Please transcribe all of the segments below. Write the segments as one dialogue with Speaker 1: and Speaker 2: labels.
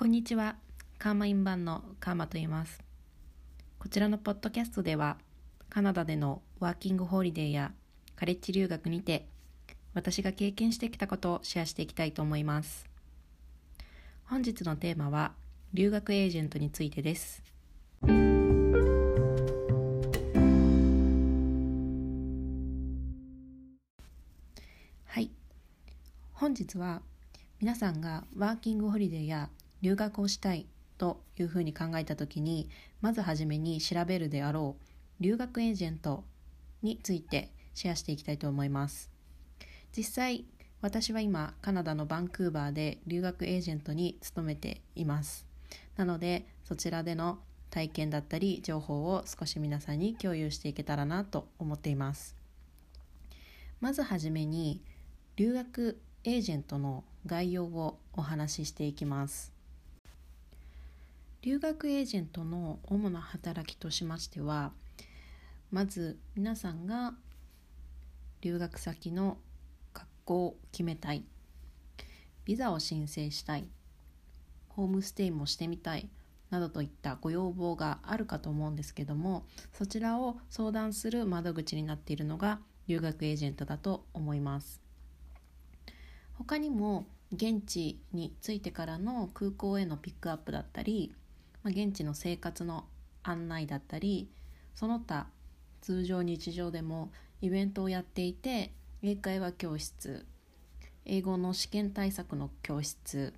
Speaker 1: こんにちは。カーマイン版のカーマと言います。こちらのポッドキャストでは、カナダでのワーキングホリデーやカレッジ留学にて、私が経験してきたことをシェアしていきたいと思います。本日のテーマは、留学エージェントについてです。はい。本日は皆さんがワーキングホリデーや留学をしたいというふうに考えた時にまずはじめに調べるであろう留学エージェントについてシェアしていきたいと思います。実際私は今カナダのバンクーバーで留学エージェントに勤めています。なのでそちらでの体験だったり情報を少し皆さんに共有していけたらなと思っています。まずはじめに留学エージェントの概要をお話ししていきます。留学エージェントの主な働きとしましてはまず皆さんが留学先の学校を決めたいビザを申請したいホームステイもしてみたいなどといったご要望があるかと思うんですけどもそちらを相談する窓口になっているのが留学エージェントだと思います。他にも現地に着いてからの空港へのピックアップだったりまあ、現地の生活の案内だったりその他通常日常でもイベントをやっていて英会話教室英語の試験対策の教室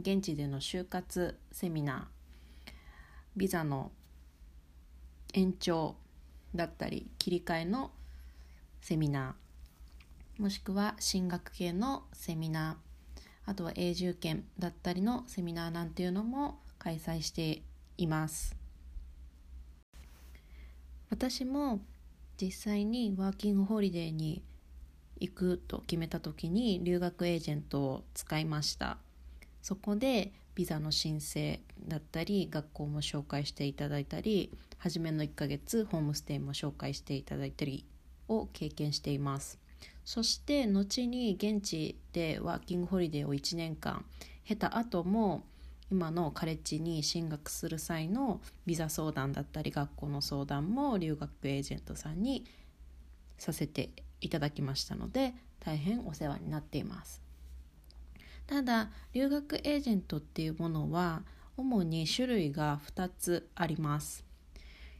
Speaker 1: 現地での就活セミナービザの延長だったり切り替えのセミナーもしくは進学系のセミナーあとは永住権だったりのセミナーなんていうのも開催しています。私も実際にワーキングホリデーに行くと決めた時に留学エージェントを使いました。そこでビザの申請だったり学校も紹介していただいたり初めの1ヶ月ホームステイも紹介していただいたりを経験しています。そして後に現地でワーキングホリデーを1年間経た後も今のカレッジに進学する際のビザ相談だったり学校の相談も留学エージェントさんにさせていただきましたので大変お世話になっています。ただ留学エージェントっていうものは主に種類が2つあります。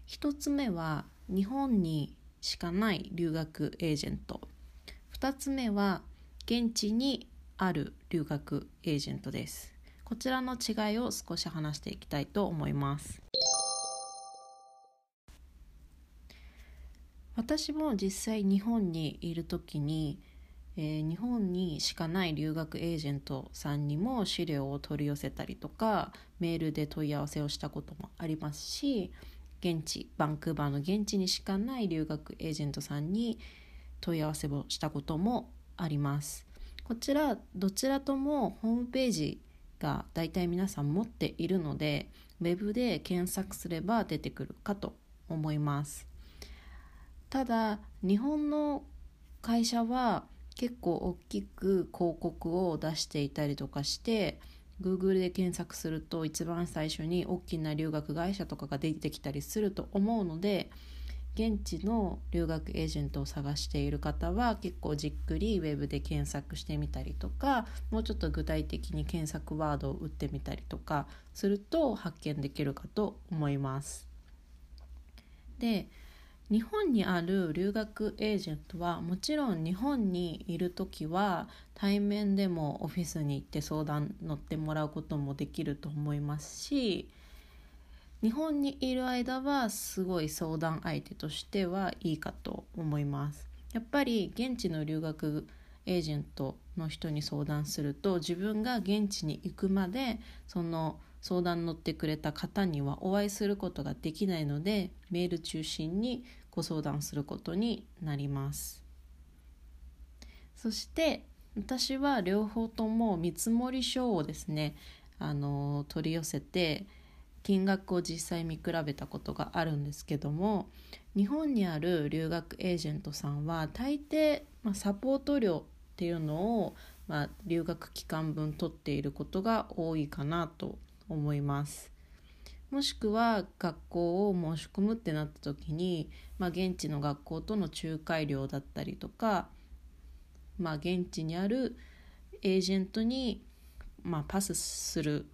Speaker 1: 1つ目は日本にしかない留学エージェント。2つ目は現地にある留学エージェントです。こちらの違いを少し話していきたいと思います。私も実際日本にいる時に、えー、日本にしかない留学エージェントさんにも資料を取り寄せたりとかメールで問い合わせをしたこともありますし現地バンクーバーの現地にしかない留学エージェントさんに問い合わせをしたこともあります。こちらどちらともホームページが大体皆さん持っているので web で検索すれば出てくるかと思います。ただ日本の会社は結構大きく広告を出していたりとかして Google で検索すると一番最初に大きな留学会社とかが出てきたりすると思うので現地の留学エージェントを探している方は結構じっくりウェブで検索してみたりとかもうちょっと具体的に検索ワードを打ってみたりとかすると発見できるかと思います。で日本にある留学エージェントはもちろん日本にいる時は対面でもオフィスに行って相談乗ってもらうこともできると思いますし日本にいる間はすごい相談相手としてはいいかと思います。やっぱり現地の留学エージェントの人に相談すると自分が現地に行くまでその相談乗ってくれた方にはお会いすることができないのでメール中心にご相談することになります。そして私は両方とも見積書をですねあの取り寄せて金額を実際見比べたことがあるんですけども日本にある留学エージェントさんは大抵、まあ、サポート料っていうのを、まあ、留学期間分取っていることが多いかなと思います。もしくは学校を申し込むってなった時に、まあ、現地の学校との仲介料だったりとか、まあ、現地にあるエージェントに、まあ、パスする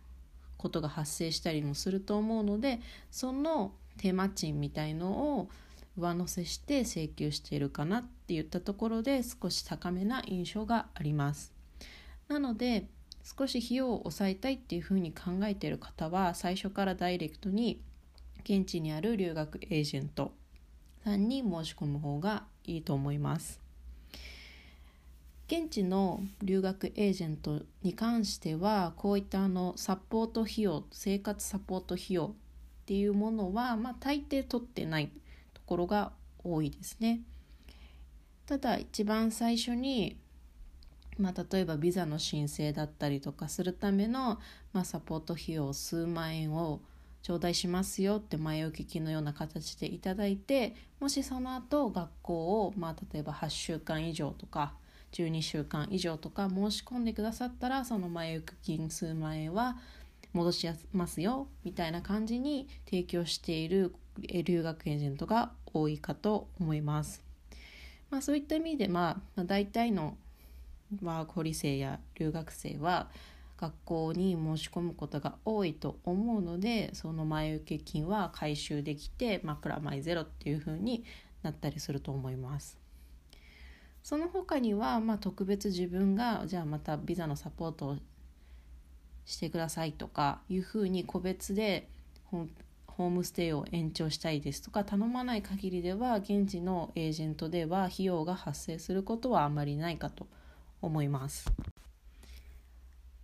Speaker 1: ことが発生したりもすると思うのでその手間賃みたいのを上乗せして請求しているかなっていったところで少し高めな印象があります。なので少し費用を抑えたいっていうふうに考えている方は最初からダイレクトに現地にある留学エージェントさんに申し込む方がいいと思います。現地の留学エージェントに関してはこういったあのサポート費用生活サポート費用っていうものは、まあ、大抵取ってないところが多いですね。ただ一番最初に、まあ、例えばビザの申請だったりとかするための、まあ、サポート費用数万円を頂戴しますよって前置きのような形でいただいてもしその後学校を、まあ、例えば8週間以上とか12週間以上とか申し込んでくださったらその前行く金数万円は戻しますよみたいな感じに提供している留学エージェントが多いかと思います。まあ、そういった意味で、まあ、大体のワーホリ生や留学生は学校に申し込むことが多いと思うのでその前受け金は回収できて、まあ、プラマイゼロっていう風になったりすると思います。その他には、まあ、特別自分がじゃあまたビザのサポートをしてくださいとかいうふうに個別でホームステイを延長したいですとか頼まない限りでは現地のエージェントでは費用が発生することはあまりないかと思います。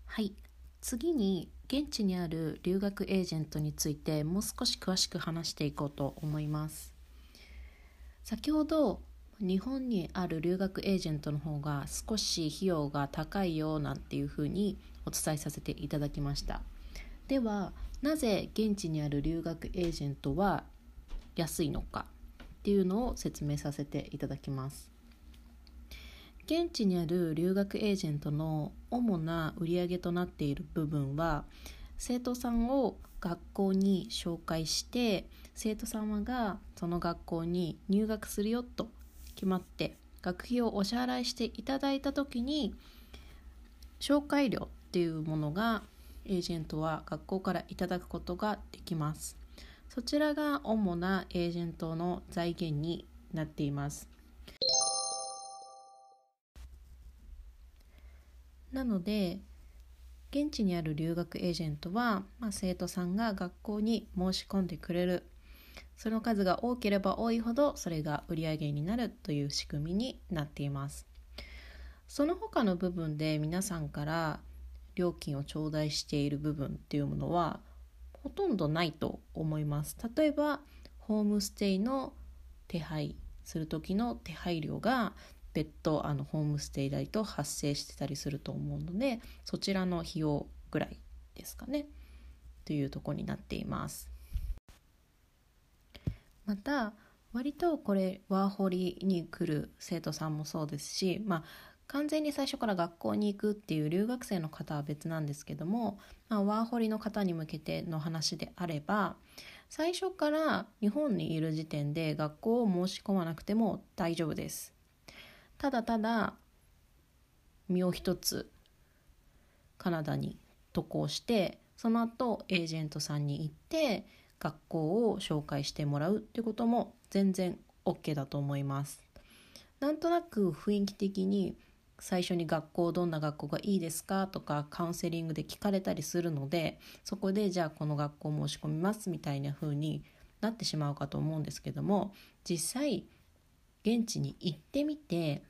Speaker 1: はい次に現地にある留学エージェントについてもう少し詳しく話していこうと思います。先ほど日本にある留学エージェントの方が少し費用が高いよなんていうふうにお伝えさせていただきました。ではなぜ現地にある留学エージェントは安いのかっていうのを説明させていただきます。現地にある留学エージェントの主な売り上げとなっている部分は生徒さんを学校に紹介して生徒様がその学校に入学するよと決まって学費をお支払いしていただいた時に紹介料っていうものがエージェントは学校からいただくことができます。そちらが主なエージェントの財源になっています。なので現地にある留学エージェントは、まあ、生徒さんが学校に申し込んでくれるその数が多ければ多いほどそれが売上になるという仕組みになっています。その他の部分で皆さんから料金を頂戴している部分っていうものはほとんどないと思います。例えばホームステイの手配する時の手配料が別途あのホームステイ代と発生してたりすると思うのでそちらの費用ぐらいですかね。というとこになっています。また割とこれワーホリに来る生徒さんもそうですし、まあ、完全に最初から学校に行くっていう留学生の方は別なんですけども、まあ、ワーホリの方に向けての話であれば最初から日本にいる時点で学校を申し込まなくても大丈夫です。ただただ身を一つカナダに渡航してその後エージェントさんに行って学校を紹介してもらうってことも全然 OK だと思います。なんとなく雰囲気的に最初に学校どんな学校がいいですかとかカウンセリングで聞かれたりするのでそこでじゃあこの学校申し込みますみたいな風になってしまうかと思うんですけども実際現地に行ってみて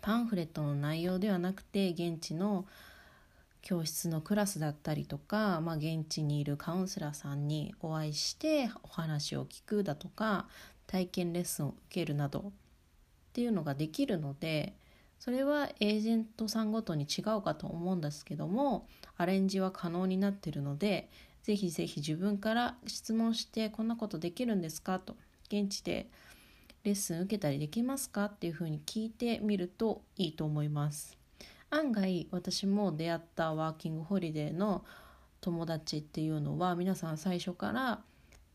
Speaker 1: パンフレットの内容ではなくて現地の教室のクラスだったりとか、まあ、現地にいるカウンセラーさんにお会いしてお話を聞くだとか体験レッスンを受けるなどっていうのができるのでそれはエージェントさんごとに違うかと思うんですけどもアレンジは可能になってるのでぜひぜひ自分から質問してこんなことできるんですかと現地でレッスン受けたりできますかっていうふうに聞いてみるといいと思います。案外私も出会ったワーキングホリデーの友達っていうのは皆さん最初から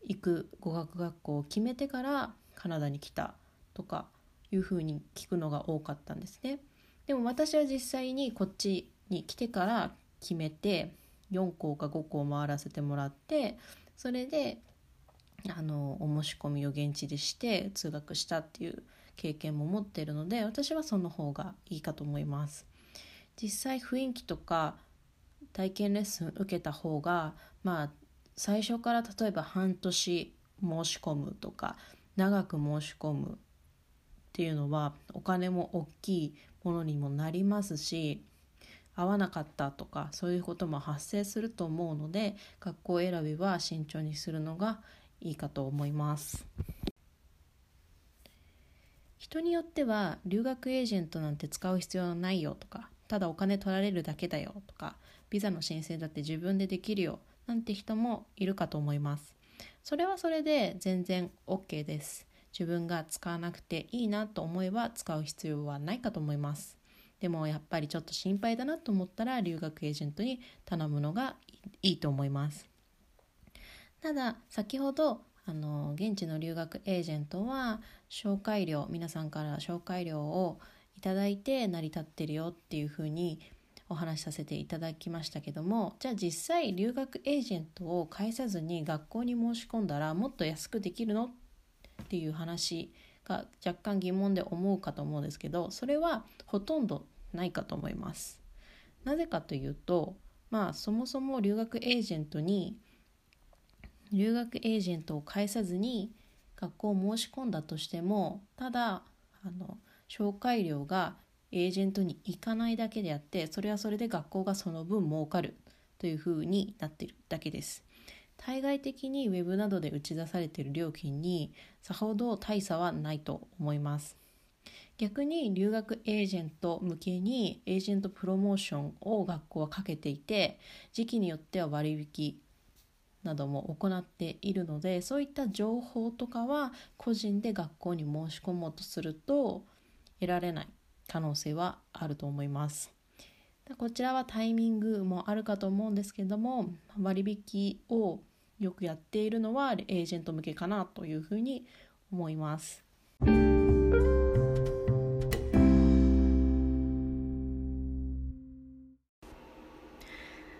Speaker 1: 行く語学学校を決めてからカナダに来たとかいうふうに聞くのが多かったんですね。でも私は実際にこっちに来てから決めて4校か5校回らせてもらってそれであのお申し込みを現地でして通学したっていう経験も持ってるので私はその方がいいかと思います実際雰囲気とか体験レッスン受けた方がまあ最初から例えば半年申し込むとか長く申し込むっていうのはお金も大きいものにもなりますし合わなかったとかそういうことも発生すると思うので学校選びは慎重にするのがいいかと思います。人によっては留学エージェントなんて使う必要はないよとかただお金取られるだけだよとかビザの申請だって自分でできるよなんて人もいるかと思います。それはそれで全然 OK です。自分が使わなくていいなと思えば使う必要はないかと思います。でもやっぱりちょっと心配だなと思ったら留学エージェントに頼むのがいいと思います。ただ先ほどあの現地の留学エージェントは紹介料皆さんから紹介料をただいて成り立ってるよっていうふうにお話しさせていただきましたけどもじゃあ実際留学エージェントを介さずに学校に申し込んだらもっと安くできるのっていう話が若干疑問で思うかと思うんですけどそれはほとんどないかと思います。なぜかというとまあそもそも留学エージェントに留学エージェントを介さずに学校を申し込んだとしてもただあの紹介料がエージェントに行かないだけであってそれはそれで学校がその分儲かるというふうになっているだけです。対外的にウェブなどで打ち出されている料金にさほど大差はないと思います。逆に留学エージェント向けにエージェントプロモーションを学校はかけていて時期によっては割引なども行っているのでそういった情報とかは個人で学校に申し込もうとすると得られない可能性はあると思います。こちらはタイミングもあるかと思うんですけども割引をよくやっているのはエージェント向けかなというふうに思います。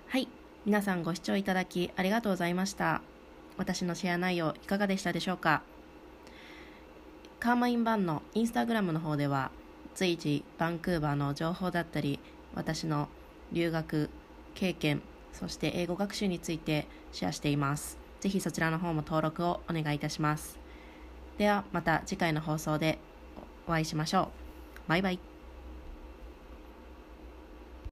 Speaker 1: はい皆さんご視聴いただきありがとうございました私のシェア内容いかがでしたでしょうか？カーマインバンのインスタグラムの方では随時バンクーバーの情報だったり私の留学経験そして英語学習についてシェアしています。ぜひそちらの方も登録をお願いいたします。ではまた次回の放送でお会いしましょう。バイバイ。